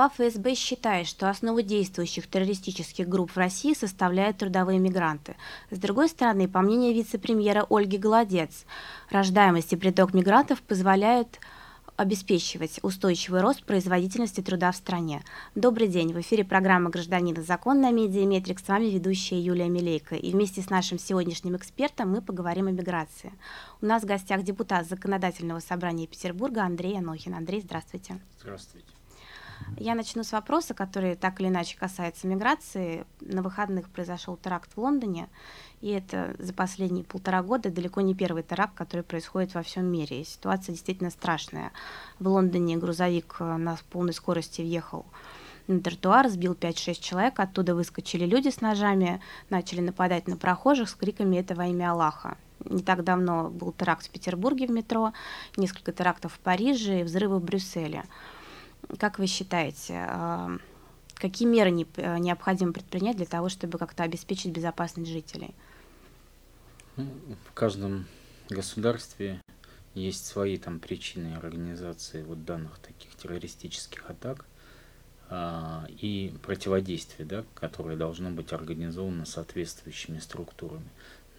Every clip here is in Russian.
Глава ФСБ считает, что основу действующих террористических групп в России составляют трудовые мигранты. С другой стороны, по мнению вице-премьера Ольги Голодец, рождаемость и приток мигрантов позволяют обеспечивать устойчивый рост производительности труда в стране. Добрый день, в эфире программа «Гражданин и закон» на Медиаметрик. С вами ведущая Юлия Милейко. И вместе с нашим сегодняшним экспертом мы поговорим о миграции. У нас в гостях депутат Законодательного собрания Петербурга Андрей Анохин. Андрей, здравствуйте. Здравствуйте. Я начну с вопроса, который так или иначе касается миграции. На выходных произошел теракт в Лондоне, и это за последние полтора года далеко не первый теракт, который происходит во всем мире. И ситуация действительно страшная. В Лондоне грузовик э, на полной скорости въехал на тротуар, сбил 5-6 человек, оттуда выскочили люди с ножами, начали нападать на прохожих с криками «это во имя Аллаха». Не так давно был теракт в Петербурге в метро, несколько терактов в Париже и взрывы в Брюсселе. Как вы считаете, а, какие меры э, необходимо предпринять для того, чтобы как-то обеспечить безопасность жителей? Ну, в каждом государстве есть свои там причины организации вот данных таких террористических атак а, и противодействия, да, которое должно быть организовано соответствующими структурами.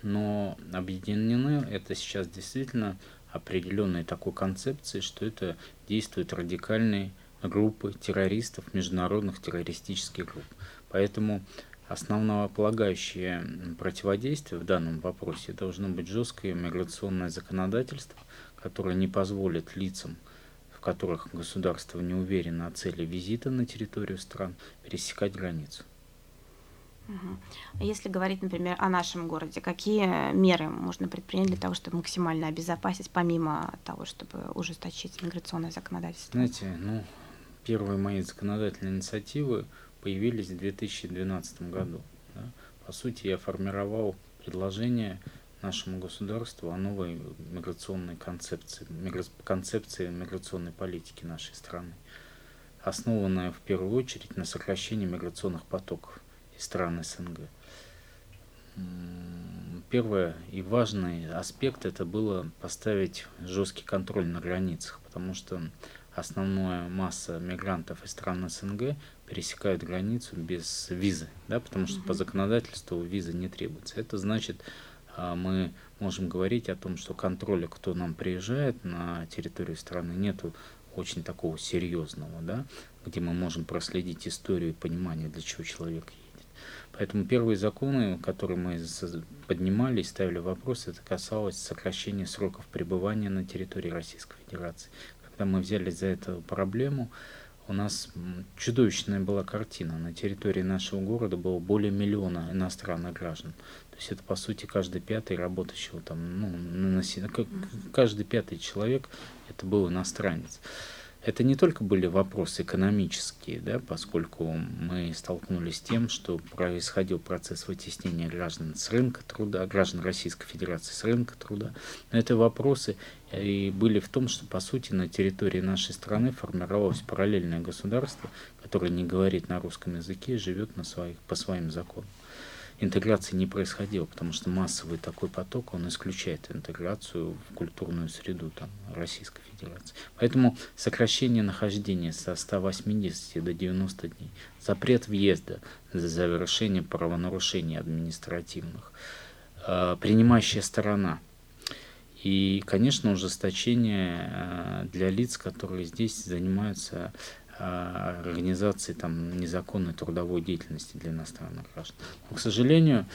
Но объединены это сейчас действительно определенной такой концепции, что это действует радикальный группы террористов, международных террористических групп. Поэтому основополагающее противодействие в данном вопросе должно быть жесткое миграционное законодательство, которое не позволит лицам, в которых государство не уверено о цели визита на территорию стран, пересекать границу. Угу. Если говорить, например, о нашем городе, какие меры можно предпринять для того, чтобы максимально обезопасить, помимо того, чтобы ужесточить миграционное законодательство? Знаете, ну, первые мои законодательные инициативы появились в 2012 году. Да. По сути, я формировал предложение нашему государству о новой миграционной концепции, мигра... концепции миграционной политики нашей страны, основанная в первую очередь на сокращении миграционных потоков из стран СНГ. Первый и важный аспект это было поставить жесткий контроль на границах, потому что основная масса мигрантов из стран СНГ пересекают границу без визы, да, потому что по законодательству виза не требуется. Это значит, а, мы можем говорить о том, что контроля, кто нам приезжает на территорию страны, нету очень такого серьезного, да, где мы можем проследить историю и понимание, для чего человек едет. Поэтому первые законы, которые мы поднимали и ставили вопрос, это касалось сокращения сроков пребывания на территории Российской Федерации, когда мы взялись за эту проблему, у нас чудовищная была картина. На территории нашего города было более миллиона иностранных граждан. То есть это, по сути, каждый пятый работающего там, ну, на, каждый пятый человек это был иностранец. Это не только были вопросы экономические, да, поскольку мы столкнулись с тем, что происходил процесс вытеснения граждан с рынка труда, граждан Российской Федерации с рынка труда, но это вопросы и были в том, что по сути на территории нашей страны формировалось параллельное государство, которое не говорит на русском языке и живет на своих, по своим законам интеграции не происходило, потому что массовый такой поток, он исключает интеграцию в культурную среду там, Российской Федерации. Поэтому сокращение нахождения со 180 до 90 дней, запрет въезда за завершение правонарушений административных, э, принимающая сторона – и, конечно, ужесточение э, для лиц, которые здесь занимаются организации там, незаконной трудовой деятельности для иностранных граждан. Но, к сожалению,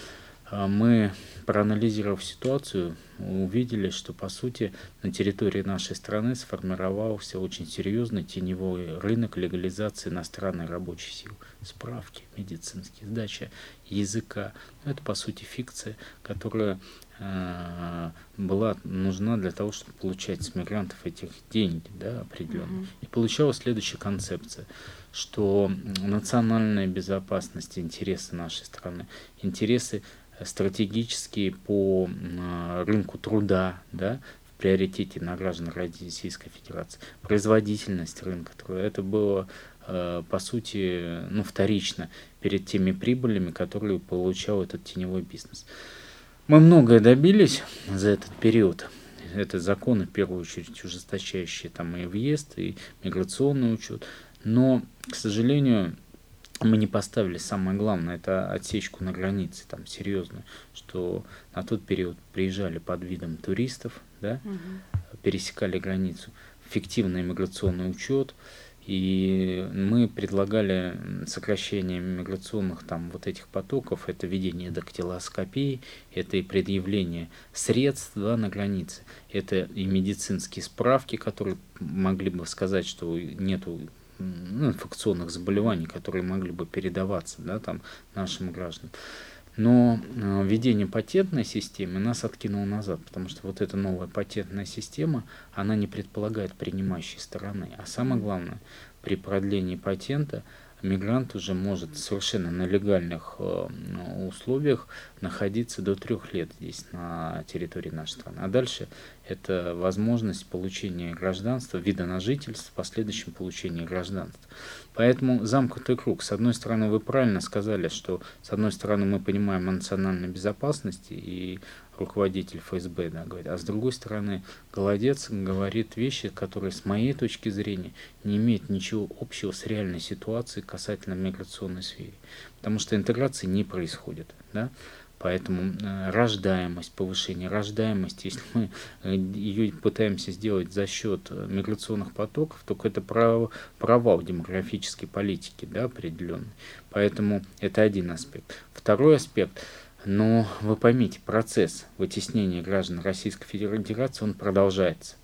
а, мы, проанализировав ситуацию, увидели, что, по сути, на территории нашей страны сформировался очень серьезный теневой рынок легализации иностранной рабочей силы. Справки медицинские, сдача языка. Это, по сути, фикция, которая была нужна для того, чтобы получать с мигрантов этих деньги да, определенные. Mm-hmm. И получалась следующая концепция, что национальная безопасность, интересы нашей страны, интересы стратегические по э, рынку труда, да, в приоритете на граждан Российской Федерации, производительность рынка труда, это было э, по сути, ну, вторично перед теми прибылями, которые получал этот теневой бизнес. Мы многое добились за этот период. Это законы, в первую очередь, ужесточающие там и въезд, и миграционный учет. Но, к сожалению, мы не поставили самое главное, это отсечку на границе, там, серьезную, что на тот период приезжали под видом туристов, да, угу. пересекали границу, фиктивный иммиграционный учет, и мы предлагали сокращение миграционных там вот этих потоков, это введение дактилоскопии, это и предъявление средств да, на границе, это и медицинские справки, которые могли бы сказать, что нету ну, инфекционных заболеваний, которые могли бы передаваться да, там, нашим гражданам. Но э, введение патентной системы нас откинуло назад, потому что вот эта новая патентная система, она не предполагает принимающей стороны. А самое главное, при продлении патента мигрант уже может совершенно на легальных э, условиях находиться до трех лет здесь, на территории нашей страны. А дальше это возможность получения гражданства, вида на жительство, в последующем получении гражданства. Поэтому замкнутый круг. С одной стороны, вы правильно сказали, что с одной стороны мы понимаем о национальной безопасности и руководитель ФСБ да, говорит, а с другой стороны, Голодец говорит вещи, которые с моей точки зрения не имеют ничего общего с реальной ситуацией касательно миграционной сферы. Потому что интеграции не происходит. Да? Поэтому э, рождаемость, повышение рождаемости, если мы э, ее пытаемся сделать за счет э, миграционных потоков, то это провал демографической политики да, определенный. Поэтому это один аспект. Второй аспект – но вы поймите, процесс вытеснения граждан Российской Федерации, он продолжается.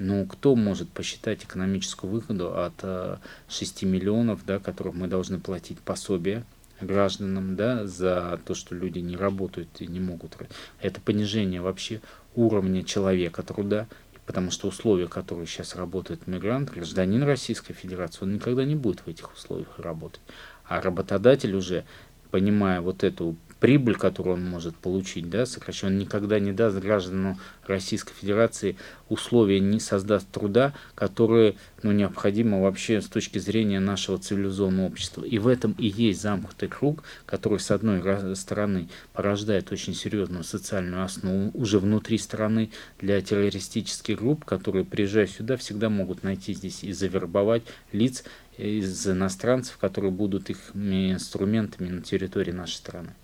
Ну, кто может посчитать экономическую выгоду от 6 миллионов, да, которых мы должны платить пособие гражданам, да, за то, что люди не работают и не могут. Это понижение вообще уровня человека труда, потому что условия, которые сейчас работает мигрант, гражданин Российской Федерации, он никогда не будет в этих условиях работать. А работодатель уже, понимая вот эту прибыль, которую он может получить, да, сокращенно, он никогда не даст гражданам Российской Федерации условия, не создаст труда, которые ну, необходимы вообще с точки зрения нашего цивилизованного общества. И в этом и есть замкнутый круг, который, с одной стороны, порождает очень серьезную социальную основу уже внутри страны для террористических групп, которые, приезжая сюда, всегда могут найти здесь и завербовать лиц из иностранцев, которые будут их инструментами на территории нашей страны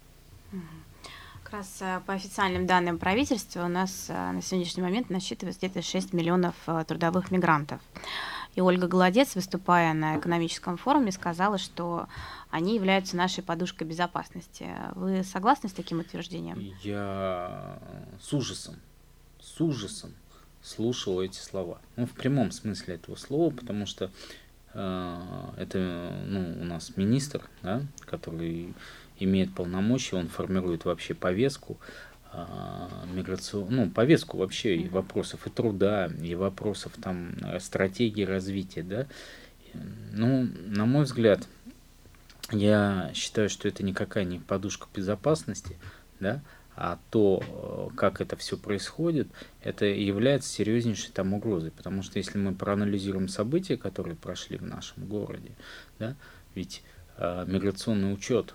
раз э, по официальным данным правительства у нас э, на сегодняшний момент насчитывается где-то 6 миллионов э, трудовых мигрантов. И Ольга Голодец, выступая на экономическом форуме, сказала, что они являются нашей подушкой безопасности. Вы согласны с таким утверждением? Я с ужасом, с ужасом слушал эти слова. Ну, в прямом смысле этого слова, потому что э, это ну, у нас министр, да, который имеет полномочия, он формирует вообще повестку а, миграцию, ну, повестку вообще и вопросов и труда, и вопросов там стратегии развития, да. Ну, на мой взгляд, я считаю, что это никакая не подушка безопасности, да, а то, как это все происходит, это является серьезнейшей там угрозой. Потому что если мы проанализируем события, которые прошли в нашем городе, да, ведь э, миграционный учет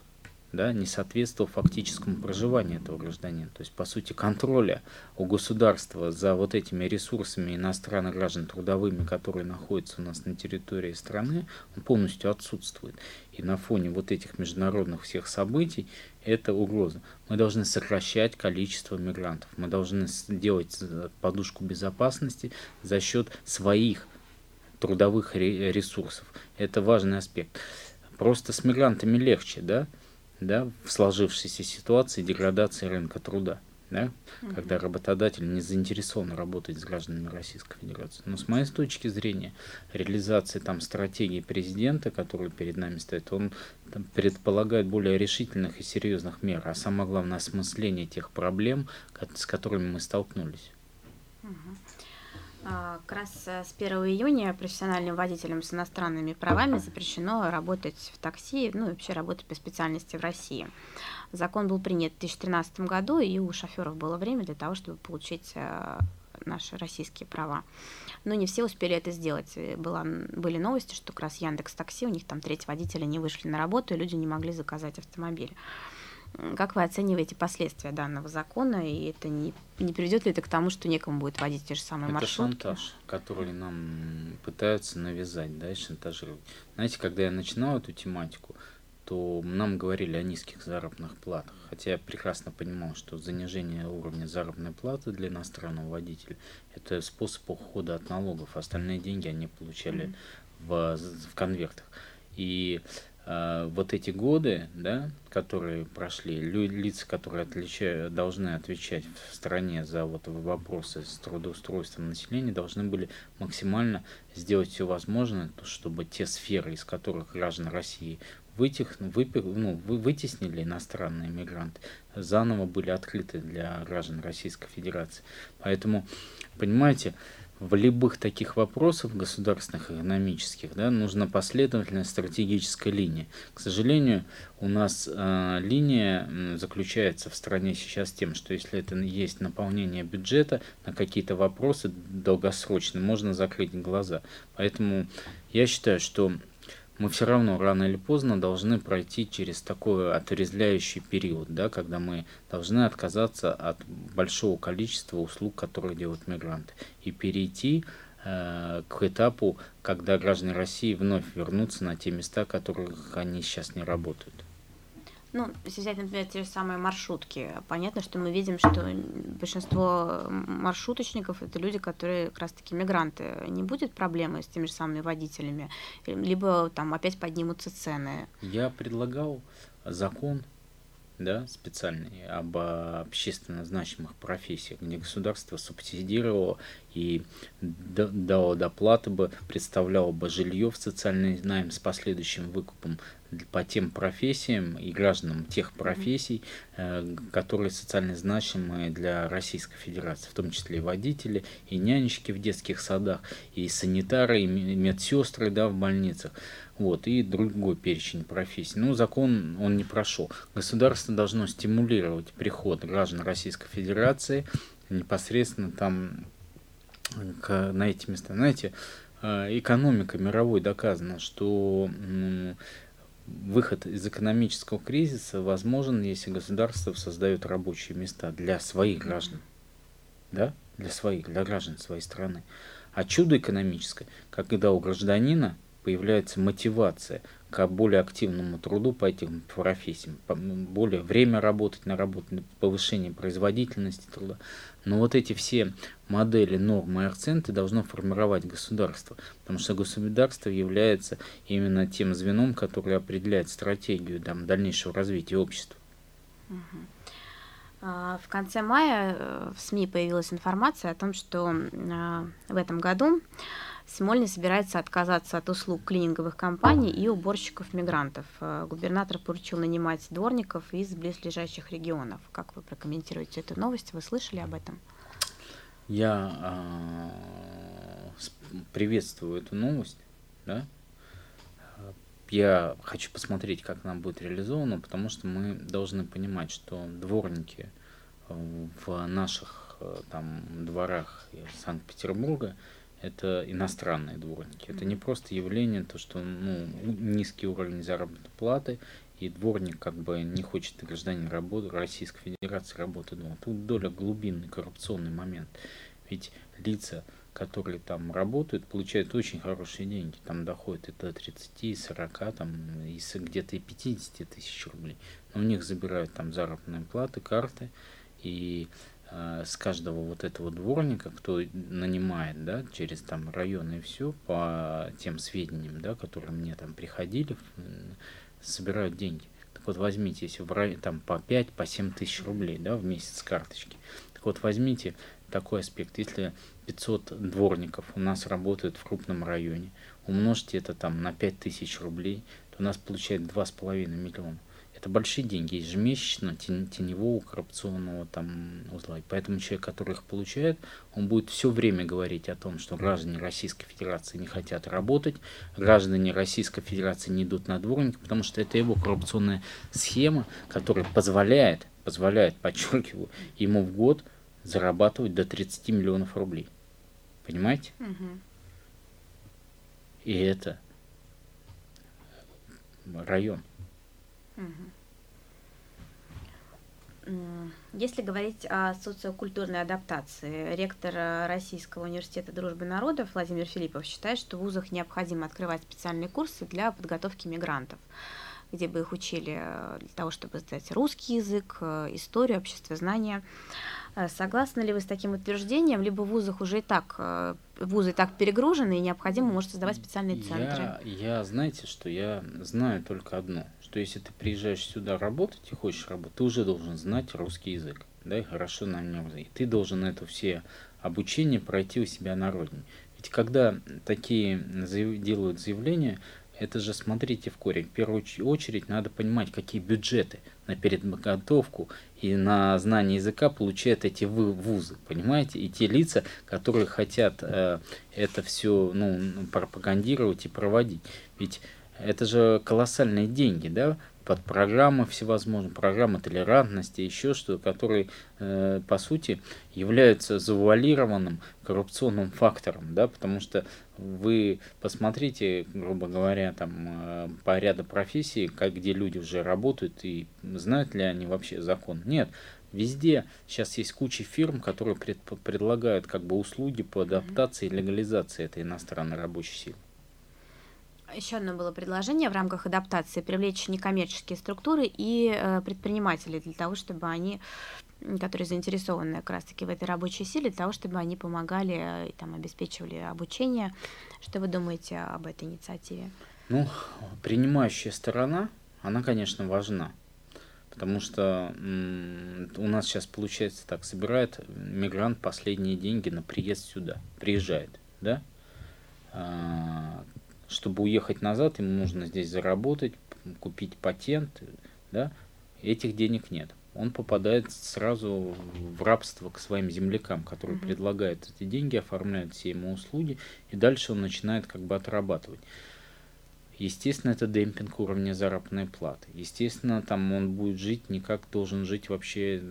да, не соответствовал фактическому проживанию этого гражданина. То есть, по сути, контроля у государства за вот этими ресурсами иностранных граждан трудовыми, которые находятся у нас на территории страны, он полностью отсутствует. И на фоне вот этих международных всех событий это угроза. Мы должны сокращать количество мигрантов. Мы должны делать подушку безопасности за счет своих трудовых ресурсов. Это важный аспект. Просто с мигрантами легче, да? Да, в сложившейся ситуации деградации рынка труда, да, угу. когда работодатель не заинтересован работать с гражданами Российской Федерации. Но с моей точки зрения, реализация там стратегии президента, которая перед нами стоит, он там, предполагает более решительных и серьезных мер, а самое главное осмысление тех проблем, с которыми мы столкнулись. Угу. А, как раз э, с 1 июня профессиональным водителям с иностранными правами запрещено работать в такси, ну и вообще работать по специальности в России. Закон был принят в 2013 году, и у шоферов было время для того, чтобы получить э, наши российские права. Но не все успели это сделать. Была, были новости, что как раз Яндекс Такси, у них там треть водителя не вышли на работу, и люди не могли заказать автомобиль. Как вы оцениваете последствия данного закона, и это не, не приведет ли это к тому, что некому будет водить те же самые это маршрутки? Это шантаж, который нам пытаются навязать, да, и шантажировать. Знаете, когда я начинал эту тематику, то нам говорили о низких заработных платах. Хотя я прекрасно понимал, что занижение уровня заработной платы для иностранного водителя – это способ ухода от налогов. Остальные деньги они получали mm-hmm. в, в конвертах. И э, вот эти годы, да, которые прошли, лица, которые отличают, должны отвечать в стране за вот вопросы с трудоустройством населения, должны были максимально сделать все возможное, чтобы те сферы, из которых граждан России вытех, выпер, ну, вы, вытеснили иностранные мигранты, заново были открыты для граждан Российской Федерации. Поэтому, понимаете, в любых таких вопросах государственных, экономических, да, нужна последовательная стратегическая линия. К сожалению, у нас э, линия заключается в стране сейчас тем, что если это есть наполнение бюджета на какие-то вопросы долгосрочные, можно закрыть глаза. Поэтому я считаю, что мы все равно рано или поздно должны пройти через такой отрезвляющий период, да, когда мы должны отказаться от большого количества услуг, которые делают мигранты, и перейти э, к этапу, когда граждане России вновь вернутся на те места, которых они сейчас не работают. Ну, если взять, например, те же самые маршрутки, понятно, что мы видим, что большинство маршруточников это люди, которые как раз-таки мигранты. Не будет проблемы с теми же самыми водителями, либо там опять поднимутся цены. Я предлагал закон да, специальный об общественно значимых профессиях, где государство субсидировало и дало доплаты бы, представляло бы жилье в социальный найм с последующим выкупом по тем профессиям и гражданам тех профессий, э, которые социально значимые для Российской Федерации, в том числе и водители, и нянечки в детских садах, и санитары, и медсестры да, в больницах вот, и другой перечень профессий. Ну, закон он не прошел. Государство должно стимулировать приход граждан Российской Федерации непосредственно там к, на эти места. Знаете, э, экономика мировой доказана, что выход из экономического кризиса возможен, если государство создает рабочие места для своих граждан. Да? Для своих, для граждан своей страны. А чудо экономическое, когда у гражданина появляется мотивация к более активному труду по этим профессиям, более время работать на работу, повышение производительности труда. Но вот эти все модели, нормы и акценты должно формировать государство, потому что государство является именно тем звеном, которое определяет стратегию там, дальнейшего развития общества. А, в конце мая э, в СМИ появилась информация о том, что а, в этом году Смольный собирается отказаться от услуг клининговых компаний и уборщиков-мигрантов. Э, губернатор поручил нанимать дворников из близлежащих регионов. Как вы прокомментируете эту новость? Вы слышали об этом? Я э, приветствую эту новость. Да? Я хочу посмотреть, как она будет реализована, потому что мы должны понимать, что дворники в наших э, там дворах Санкт-Петербурга – это иностранные дворники. Это не просто явление, то, что ну, низкий уровень заработной платы, и дворник как бы не хочет гражданин работы, Российской Федерации работать дома. Тут доля глубинный коррупционный момент. Ведь лица, которые там работают, получают очень хорошие деньги. Там доходит это 30, 40, там, и где-то и 50 тысяч рублей. Но у них забирают там заработные платы, карты, и с каждого вот этого дворника, кто нанимает, да, через там районы и все, по тем сведениям, да, которые мне там приходили, собирают деньги. Так вот возьмите, если в рай, там по 5, по 7 тысяч рублей, да, в месяц карточки. Так вот возьмите такой аспект, если 500 дворников у нас работают в крупном районе, умножьте это там на 5 тысяч рублей, то у нас получается 2,5 миллиона. Это большие деньги ежемесячно теневого коррупционного там узла. И поэтому человек, который их получает, он будет все время говорить о том, что граждане Российской Федерации не хотят работать, граждане Российской Федерации не идут на дворники, потому что это его коррупционная схема, которая позволяет, позволяет, подчеркиваю, ему в год зарабатывать до 30 миллионов рублей. Понимаете? Угу. И это район. Если говорить о социокультурной адаптации, ректор э, Российского университета дружбы народов Владимир Филиппов считает, что в вузах необходимо открывать специальные курсы для подготовки мигрантов, где бы их учили э, для того, чтобы сдать русский язык, э, историю, обществознание. Согласны ли вы с таким утверждением, либо в вузах уже и так, вузы и так перегружены, и необходимо, может, создавать специальные центры? Я, я, знаете, что я знаю только одно – что если ты приезжаешь сюда работать и хочешь работать, ты уже должен знать русский язык, да, и хорошо на нем и Ты должен это все обучение пройти у себя на родине. Ведь когда такие делают заявления, это же смотрите в корень. В первую очередь надо понимать, какие бюджеты на переподготовку и на знание языка получают эти вузы, понимаете? И те лица, которые хотят э, это все ну, пропагандировать и проводить. Ведь это же колоссальные деньги, да, под программы всевозможные, программы толерантности, еще что, которые, э, по сути, являются завуалированным коррупционным фактором, да, потому что вы посмотрите, грубо говоря, там, э, по ряду профессий, как, где люди уже работают, и знают ли они вообще закон. Нет, Везде сейчас есть куча фирм, которые пред, предлагают как бы услуги по адаптации и легализации этой иностранной рабочей силы. Еще одно было предложение в рамках адаптации привлечь некоммерческие структуры и э, предпринимателей для того, чтобы они, которые заинтересованы как раз-таки в этой рабочей силе, для того, чтобы они помогали э, и там обеспечивали обучение. Что вы думаете об этой инициативе? Ну, принимающая сторона, она, конечно, важна. Потому что у нас сейчас получается так, собирает мигрант последние деньги на приезд сюда, приезжает, да? Чтобы уехать назад, ему нужно здесь заработать, купить патент, да, этих денег нет. Он попадает сразу в рабство к своим землякам, которые mm-hmm. предлагают эти деньги, оформляют все ему услуги, и дальше он начинает как бы отрабатывать. Естественно, это демпинг уровня заработной платы. Естественно, там он будет жить не как должен жить вообще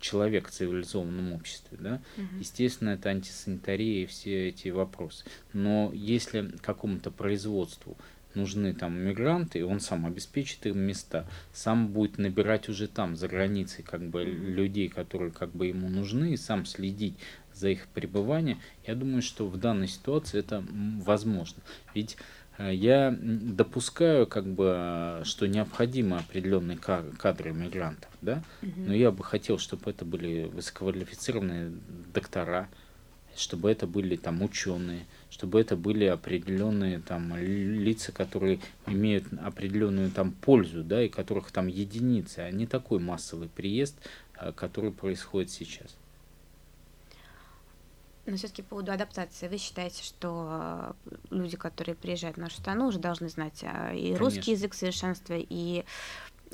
человек в цивилизованном обществе, да, угу. естественно, это антисанитария и все эти вопросы. Но если какому-то производству нужны там мигранты, и он сам обеспечит им места, сам будет набирать уже там, за границей, как бы людей, которые как бы ему нужны, и сам следить за их пребыванием, я думаю, что в данной ситуации это возможно. Ведь я допускаю, как бы, что необходимы определенные кадры мигрантов, да, но я бы хотел, чтобы это были высококвалифицированные доктора, чтобы это были там ученые, чтобы это были определенные там лица, которые имеют определенную там пользу, да, и которых там единицы, а не такой массовый приезд, э, который происходит сейчас. Но все-таки по поводу адаптации, вы считаете, что э, люди, которые приезжают в нашу страну, уже должны знать а, и Конечно. русский язык совершенства, и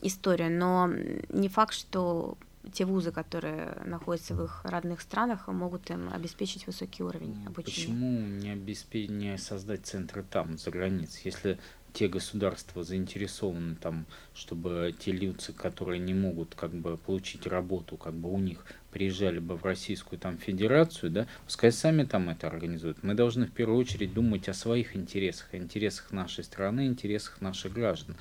историю, но не факт, что те вузы, которые находятся в их родных странах, могут им обеспечить высокий уровень обучения. Почему не, обеспе... не создать центры там, за границей? Если те государства заинтересованы там, чтобы те люди, которые не могут как бы получить работу, как бы у них приезжали бы в Российскую там федерацию, да, пускай сами там это организуют. Мы должны в первую очередь думать о своих интересах, о интересах нашей страны, интересах наших граждан.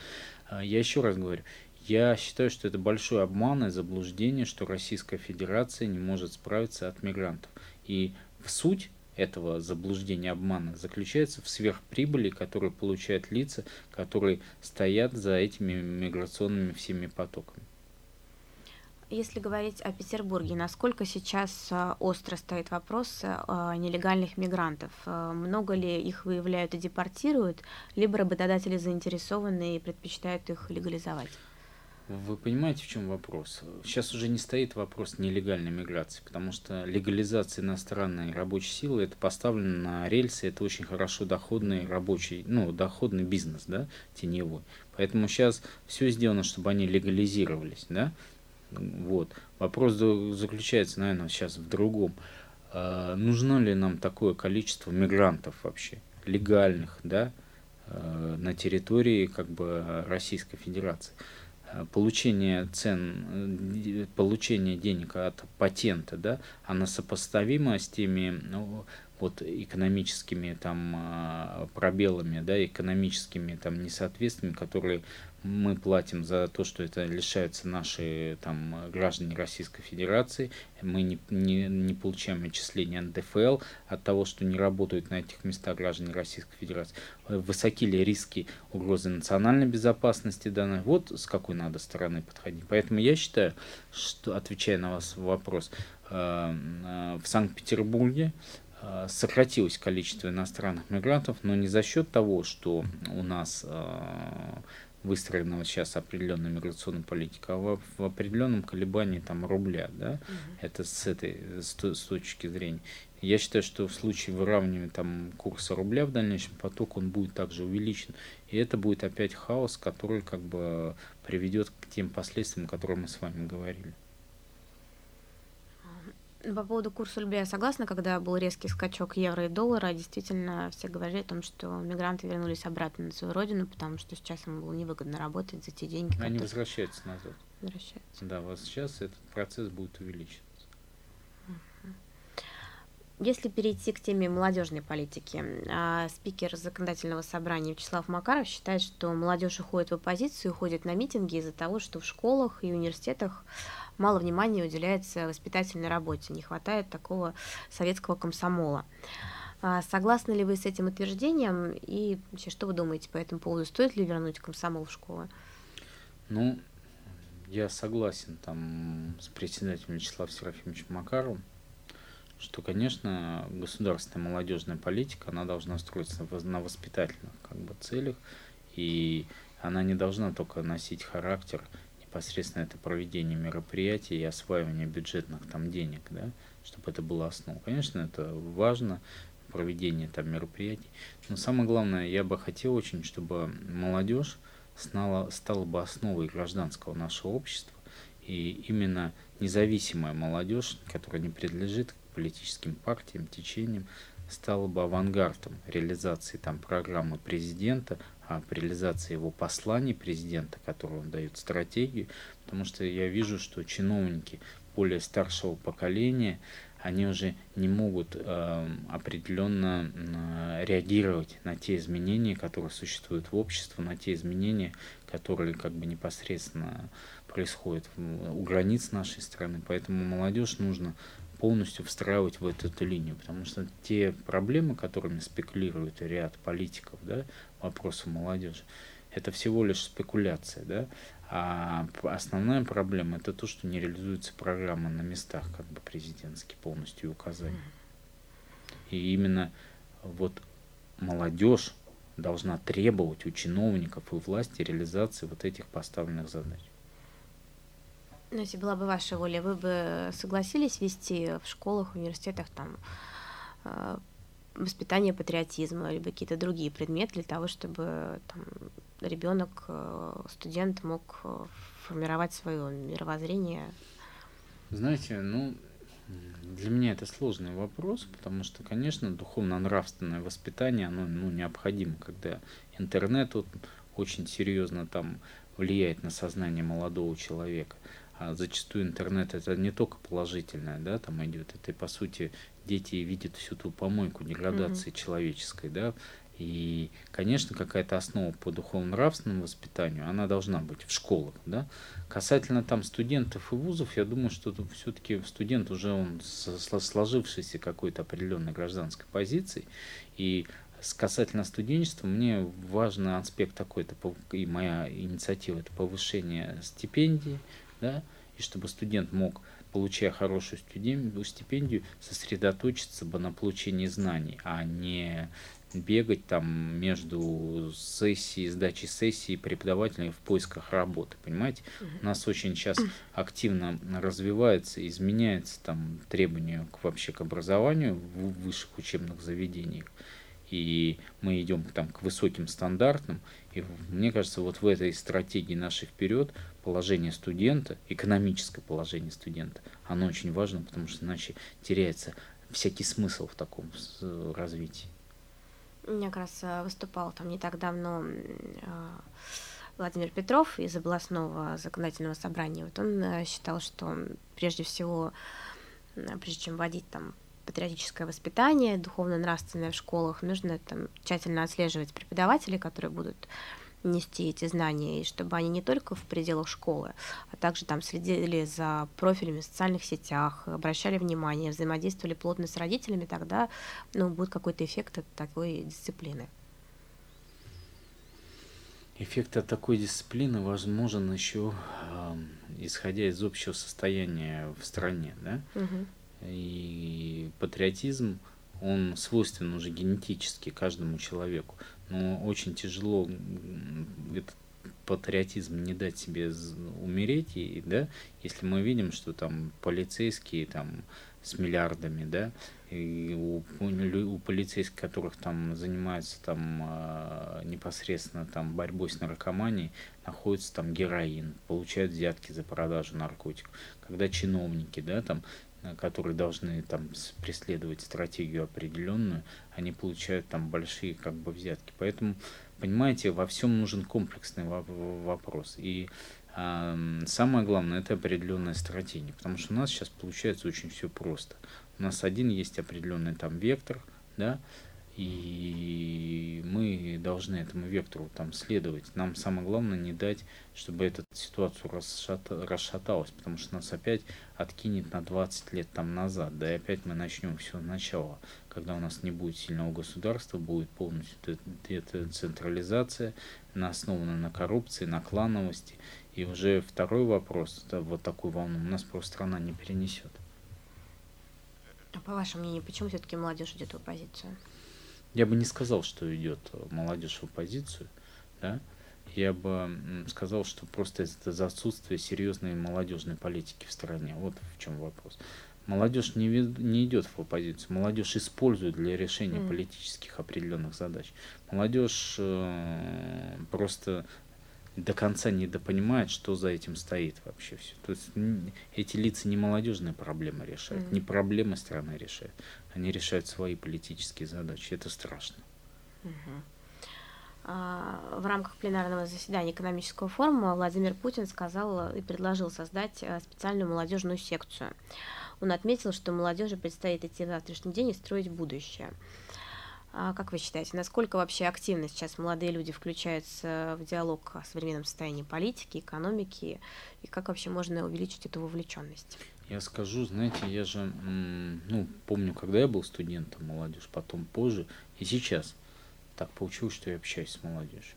А, я еще раз говорю, я считаю, что это большой обман и заблуждение, что Российская Федерация не может справиться от мигрантов. И в суть этого заблуждения, обмана заключается в сверхприбыли, которую получают лица, которые стоят за этими миграционными всеми потоками. Если говорить о Петербурге, насколько сейчас а, остро стоит вопрос а, нелегальных мигрантов? А, много ли их выявляют и депортируют, либо работодатели заинтересованы и предпочитают их легализовать? Вы понимаете, в чем вопрос? Сейчас уже не стоит вопрос нелегальной миграции, потому что легализация иностранной рабочей силы это поставлено на рельсы, это очень хорошо доходный рабочий, ну, доходный бизнес, да, теневой. Поэтому сейчас все сделано, чтобы они легализировались, да. Вот. Вопрос заключается, наверное, сейчас в другом. А, нужно ли нам такое количество мигрантов вообще, легальных, да, а, на территории как бы Российской Федерации? получение цен, получение денег от патента, да, она сопоставима с теми ну, вот экономическими там а, пробелами, да, экономическими там несоответствиями, которые мы платим за то, что это лишаются наши там, граждане Российской Федерации, мы не, не, не получаем отчисления НДФЛ от того, что не работают на этих местах граждане Российской Федерации. Высоки ли риски угрозы национальной безопасности данной? Вот с какой надо стороны подходить. Поэтому я считаю, что, отвечая на вас вопрос, э, э, в Санкт-Петербурге э, сократилось количество иностранных мигрантов, но не за счет того, что у нас выстроенного сейчас определенной миграционной политики, а в, в определенном колебании там рубля, да, угу. это с этой с, с точки зрения. Я считаю, что в случае выравнивания там курса рубля в дальнейшем поток он будет также увеличен, и это будет опять хаос, который как бы приведет к тем последствиям, о которых мы с вами говорили. По поводу курса рубля я согласна, когда был резкий скачок евро и доллара, действительно все говорили о том, что мигранты вернулись обратно на свою родину, потому что сейчас им было невыгодно работать за те деньги, которые... Они возвращаются назад. Возвращаются. Да, вот сейчас этот процесс будет увеличиваться. Если перейти к теме молодежной политики, а, спикер законодательного собрания Вячеслав Макаров считает, что молодежь уходит в оппозицию, уходит на митинги из-за того, что в школах и университетах мало внимания уделяется воспитательной работе, не хватает такого советского комсомола. А согласны ли вы с этим утверждением и вообще что вы думаете по этому поводу? Стоит ли вернуть комсомол в школы? Ну, я согласен там с председателем Вячеславом Серафимовичем Макаровым, что, конечно, государственная молодежная политика, она должна строиться на воспитательных как бы, целях, и она не должна только носить характер непосредственно это проведение мероприятий и осваивание бюджетных там денег, да, чтобы это было основа. Конечно, это важно, проведение там мероприятий, но самое главное, я бы хотел очень, чтобы молодежь стала, стала бы основой гражданского нашего общества, и именно независимая молодежь, которая не принадлежит к политическим партиям, течениям, стала бы авангардом реализации там программы президента, при реализации его посланий президента, которое он дает стратегию, потому что я вижу, что чиновники более старшего поколения, они уже не могут э, определенно э, реагировать на те изменения, которые существуют в обществе, на те изменения, которые как бы непосредственно происходят у границ нашей страны. Поэтому молодежь нужно полностью встраивать в эту, эту линию, потому что те проблемы, которыми спекулирует ряд политиков, да, вопросы молодежи, это всего лишь спекуляция, да, а основная проблема это то, что не реализуется программа на местах, как бы президентские полностью указания. И именно вот молодежь должна требовать у чиновников и власти реализации вот этих поставленных задач. Ну, если была бы ваша воля, вы бы согласились вести в школах, университетах там э, воспитание патриотизма, либо какие-то другие предметы для того, чтобы там, ребенок, э, студент мог э, формировать свое мировоззрение? Знаете, ну, для меня это сложный вопрос, потому что, конечно, духовно-нравственное воспитание, оно ну, необходимо, когда интернет вот, очень серьезно там влияет на сознание молодого человека а зачастую интернет это не только положительное, да, там идет, это по сути дети видят всю ту помойку деградации mm-hmm. человеческой, да, и, конечно, какая-то основа по духовно-нравственному воспитанию, она должна быть в школах, да. Касательно там студентов и вузов, я думаю, что все-таки студент уже он сложившийся какой-то определенной гражданской позиции, и касательно студенчества, мне важный аспект такой, это и моя инициатива, это повышение стипендий, да, и чтобы студент мог, получая хорошую стипендию, сосредоточиться бы на получении знаний, а не бегать там между сессией, сдачей сессии преподавателей в поисках работы, понимаете? У нас очень сейчас активно развивается, изменяется там требования к, вообще к образованию в высших учебных заведениях, и мы идем там к высоким стандартам, и мне кажется, вот в этой стратегии нашей вперед положение студента, экономическое положение студента, оно очень важно, потому что иначе теряется всякий смысл в таком развитии. Я как раз э, выступал там не так давно а, Владимир Петров из областного законодательного собрания. Вот он э, считал, что прежде всего, прежде чем вводить там патриотическое воспитание, духовно-нравственное в школах, нужно там тщательно отслеживать преподавателей, которые будут нести эти знания, и чтобы они не только в пределах школы, а также там следили за профилями в социальных сетях, обращали внимание, взаимодействовали плотно с родителями, тогда ну, будет какой-то эффект от такой дисциплины. Эффект от такой дисциплины возможен еще э, исходя из общего состояния в стране, да? Угу. И патриотизм, он свойственен уже генетически каждому человеку. Но очень тяжело этот патриотизм не дать себе умереть, и, да, если мы видим, что там полицейские там с миллиардами, да, и у, у полицейских, которых там занимаются там э, непосредственно там борьбой с наркоманией, находится там героин, получают взятки за продажу наркотиков. Когда чиновники, да, там, которые должны там преследовать стратегию определенную, они получают там большие как бы взятки. Поэтому, понимаете, во всем нужен комплексный вопрос. И самое главное это определенная стратегия, потому что у нас сейчас получается очень все просто. У нас один есть определенный там вектор, да, и мы должны этому вектору там следовать. Нам самое главное не дать, чтобы эта ситуацию расшата, расшаталась, потому что нас опять откинет на 20 лет там назад, да и опять мы начнем все сначала, когда у нас не будет сильного государства, будет полностью децентрализация, основана на коррупции, на клановости, и уже второй вопрос, да, вот такую волну у нас просто страна не перенесет. А по вашему мнению, почему все-таки молодежь идет в оппозицию? Я бы не сказал, что идет молодежь в оппозицию, да. Я бы сказал, что просто это за отсутствие серьезной молодежной политики в стране. Вот в чем вопрос. Молодежь не, не идет в оппозицию, молодежь использует для решения mm. политических определенных задач. Молодежь э, просто до конца недопонимает, что за этим стоит вообще все. То есть эти лица не молодежные проблемы решают, mm. не проблемы страны решают. Они решают свои политические задачи. Это страшно. Mm-hmm. В рамках пленарного заседания экономического форума Владимир Путин сказал и предложил создать э, специальную молодежную секцию. Он отметил, что молодежи предстоит идти в завтрашний день и строить будущее. А как вы считаете, насколько вообще активно сейчас молодые люди включаются в диалог о современном состоянии политики, экономики, и как вообще можно увеличить эту вовлеченность? Я скажу, знаете, я же, ну, помню, когда я был студентом молодежь, потом позже, и сейчас так получилось, что я общаюсь с молодежью.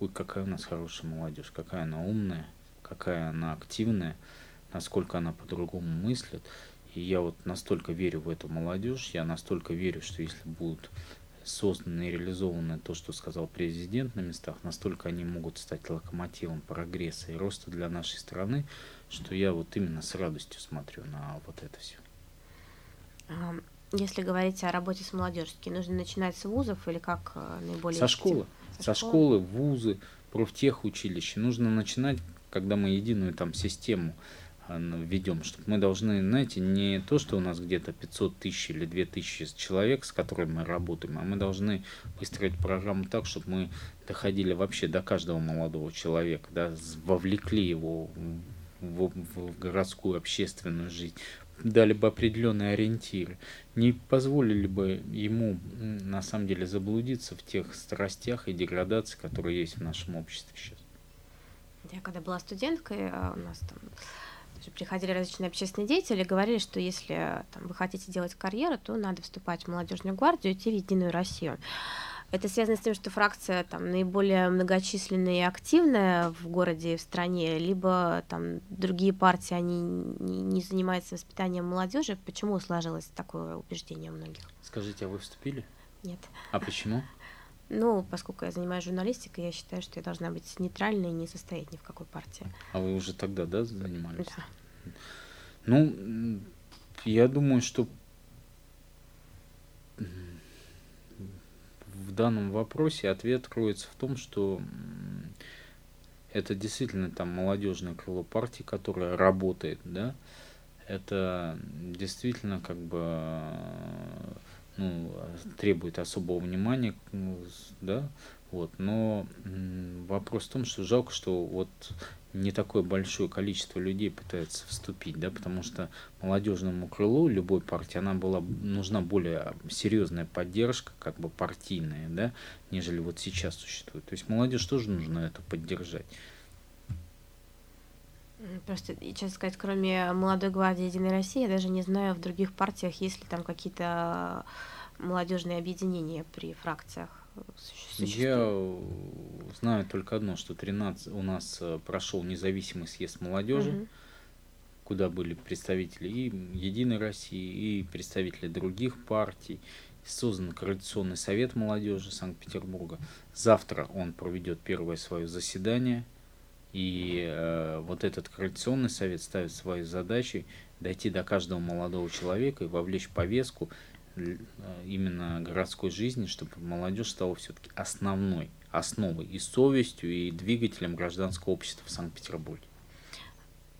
Ой, какая у нас хорошая молодежь, какая она умная, какая она активная, насколько она по-другому мыслит. И я вот настолько верю в эту молодежь, я настолько верю, что если будут создано и реализовано то, что сказал президент на местах, настолько они могут стать локомотивом прогресса и роста для нашей страны, что я вот именно с радостью смотрю на вот это все. Если говорить о работе с молодежью, нужно начинать с вузов или как э, наиболее... Со школы. Со, Со школы, вузы, профтехучилища. Нужно начинать, когда мы единую там систему введем, чтобы мы должны, знаете, не то, что у нас где-то 500 тысяч или 2000 человек, с которыми мы работаем, а мы должны выстроить программу так, чтобы мы доходили вообще до каждого молодого человека, да, вовлекли его в, в городскую общественную жизнь, дали бы определенные ориентиры, не позволили бы ему на самом деле заблудиться в тех страстях и деградации, которые есть в нашем обществе сейчас. Я когда была студенткой, а у нас там приходили различные общественные деятели, говорили, что если там, вы хотите делать карьеру, то надо вступать в молодежную гвардию, идти в Единую Россию. Это связано с тем, что фракция там наиболее многочисленная и активная в городе и в стране, либо там другие партии, они не, не занимаются воспитанием молодежи. Почему сложилось такое убеждение у многих? Скажите, а вы вступили? Нет. А почему? Ну, поскольку я занимаюсь журналистикой, я считаю, что я должна быть нейтральной и не состоять ни в какой партии. А вы уже тогда, да, занимались? Да. Ну, я думаю, что в данном вопросе ответ кроется в том, что это действительно там молодежное крыло партии, которое работает, да, это действительно как бы ну, требует особого внимания, да, вот, но вопрос в том, что жалко, что вот не такое большое количество людей пытается вступить, да, потому что молодежному крылу любой партии, она была нужна более серьезная поддержка, как бы партийная, да, нежели вот сейчас существует. То есть молодежь тоже нужно это поддержать. Просто, честно сказать, кроме молодой гвардии Единой России, я даже не знаю в других партиях, есть ли там какие-то молодежные объединения при фракциях. Существует? Я знаю только одно, что 13 у нас э, прошел независимый съезд молодежи, угу. куда были представители и Единой России, и представители других партий. Создан Координационный совет молодежи Санкт-Петербурга. Завтра он проведет первое свое заседание – и э, вот этот координационный совет ставит своей задачей дойти до каждого молодого человека и вовлечь повестку э, именно городской жизни, чтобы молодежь стала все-таки основной, основой и совестью, и двигателем гражданского общества в Санкт-Петербурге.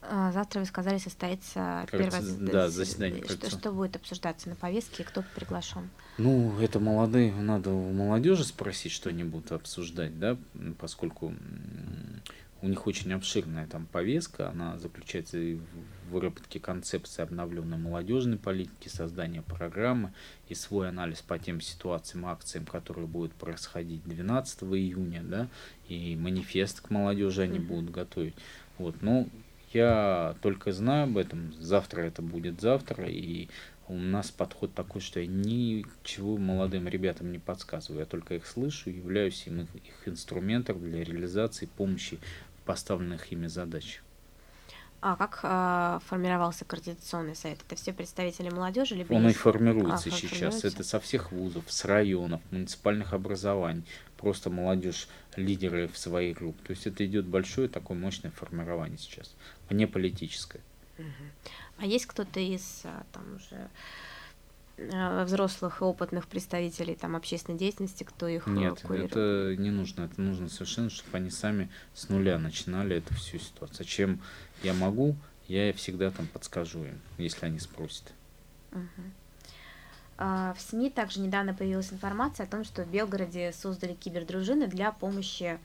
А, завтра, вы сказали, состоится первое да, заседание. Что, что будет обсуждаться на повестке и кто приглашен? Ну, это молодые, надо у молодежи спросить, что они будут обсуждать, да, поскольку у них очень обширная там повестка, она заключается в выработке концепции обновленной молодежной политики, создания программы и свой анализ по тем ситуациям, акциям, которые будут происходить 12 июня, да, и манифест к молодежи они будут готовить. Вот, ну, я только знаю об этом, завтра это будет завтра, и у нас подход такой, что я ничего молодым ребятам не подсказываю, я только их слышу, являюсь им их инструментом для реализации помощи поставленных ими задач. А как э, формировался координационный совет? Это все представители молодежи? Либо Он и формируется а, сейчас. Это со всех вузов, с районов, муниципальных образований. Просто молодежь, лидеры в своей группе. То есть это идет большое такое мощное формирование сейчас, вне политическое. Угу. А есть кто-то из а, там уже взрослых и опытных представителей там общественной деятельности, кто их э, Нет, курирует? это не нужно. Это нужно совершенно, чтобы они сами с нуля начинали эту всю ситуацию. Чем я могу, я всегда там подскажу им, если они спросят. Угу. А, в СМИ также недавно появилась информация о том, что в Белгороде создали кибердружины для помощи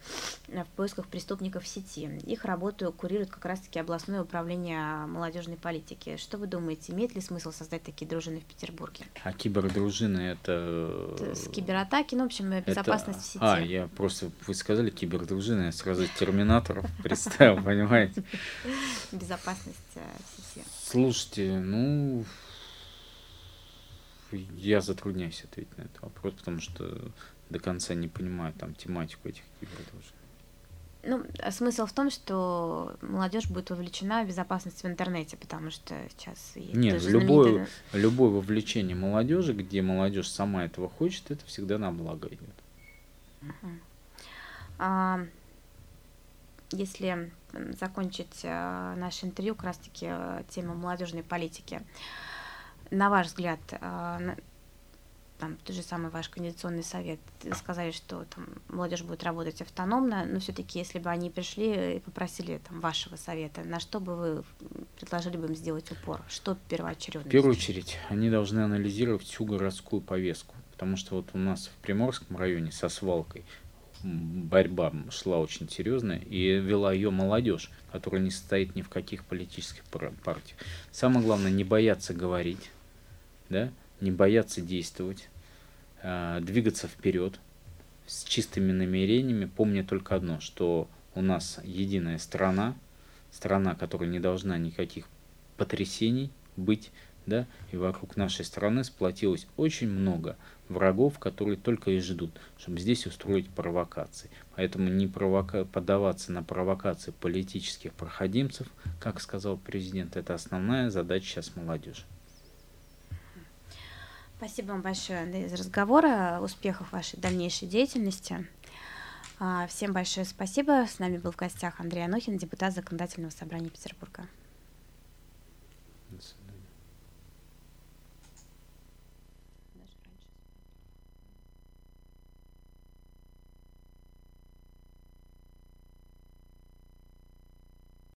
э, в поисках преступников в сети. Их работу курирует как раз-таки областное управление молодежной политики. Что вы думаете, имеет ли смысл создать такие дружины в Петербурге? А кибердружины это... это с кибератаки, ну, в общем, безопасность это... в сети. А, я просто, вы сказали кибердружины, я сразу терминаторов представил, понимаете? Безопасность э, в сети. Слушайте, ну, я затрудняюсь ответить на этот вопрос, потому что до конца не понимаю там тематику этих игр тоже. Ну, а смысл в том, что молодежь будет вовлечена в безопасность в интернете, потому что сейчас... Нет, любое, знаменитое... любое вовлечение молодежи, где молодежь сама этого хочет, это всегда на благо идет. Uh-huh. А, если закончить а, наше интервью, как раз-таки а, тема молодежной политики, на ваш взгляд, а, там тот же самый ваш кондиционный совет, сказали, что там молодежь будет работать автономно, но все-таки, если бы они пришли и попросили там вашего совета, на что бы вы предложили бы им сделать упор? Что первоочередно? В первую очередь, они должны анализировать всю городскую повестку, потому что вот у нас в Приморском районе со свалкой борьба шла очень серьезная, и вела ее молодежь, которая не состоит ни в каких политических партиях. Самое главное, не бояться говорить, да, не бояться действовать, э, двигаться вперед с чистыми намерениями, помня только одно, что у нас единая страна, страна, которая не должна никаких потрясений быть, да, и вокруг нашей страны сплотилось очень много врагов, которые только и ждут, чтобы здесь устроить провокации. Поэтому не провока... поддаваться на провокации политических проходимцев, как сказал президент, это основная задача сейчас молодежи. Спасибо вам большое, Андрей, за разговор. Успехов в вашей дальнейшей деятельности. А, всем большое спасибо. С нами был в гостях Андрей Анохин, депутат Законодательного собрания Петербурга. До свидания.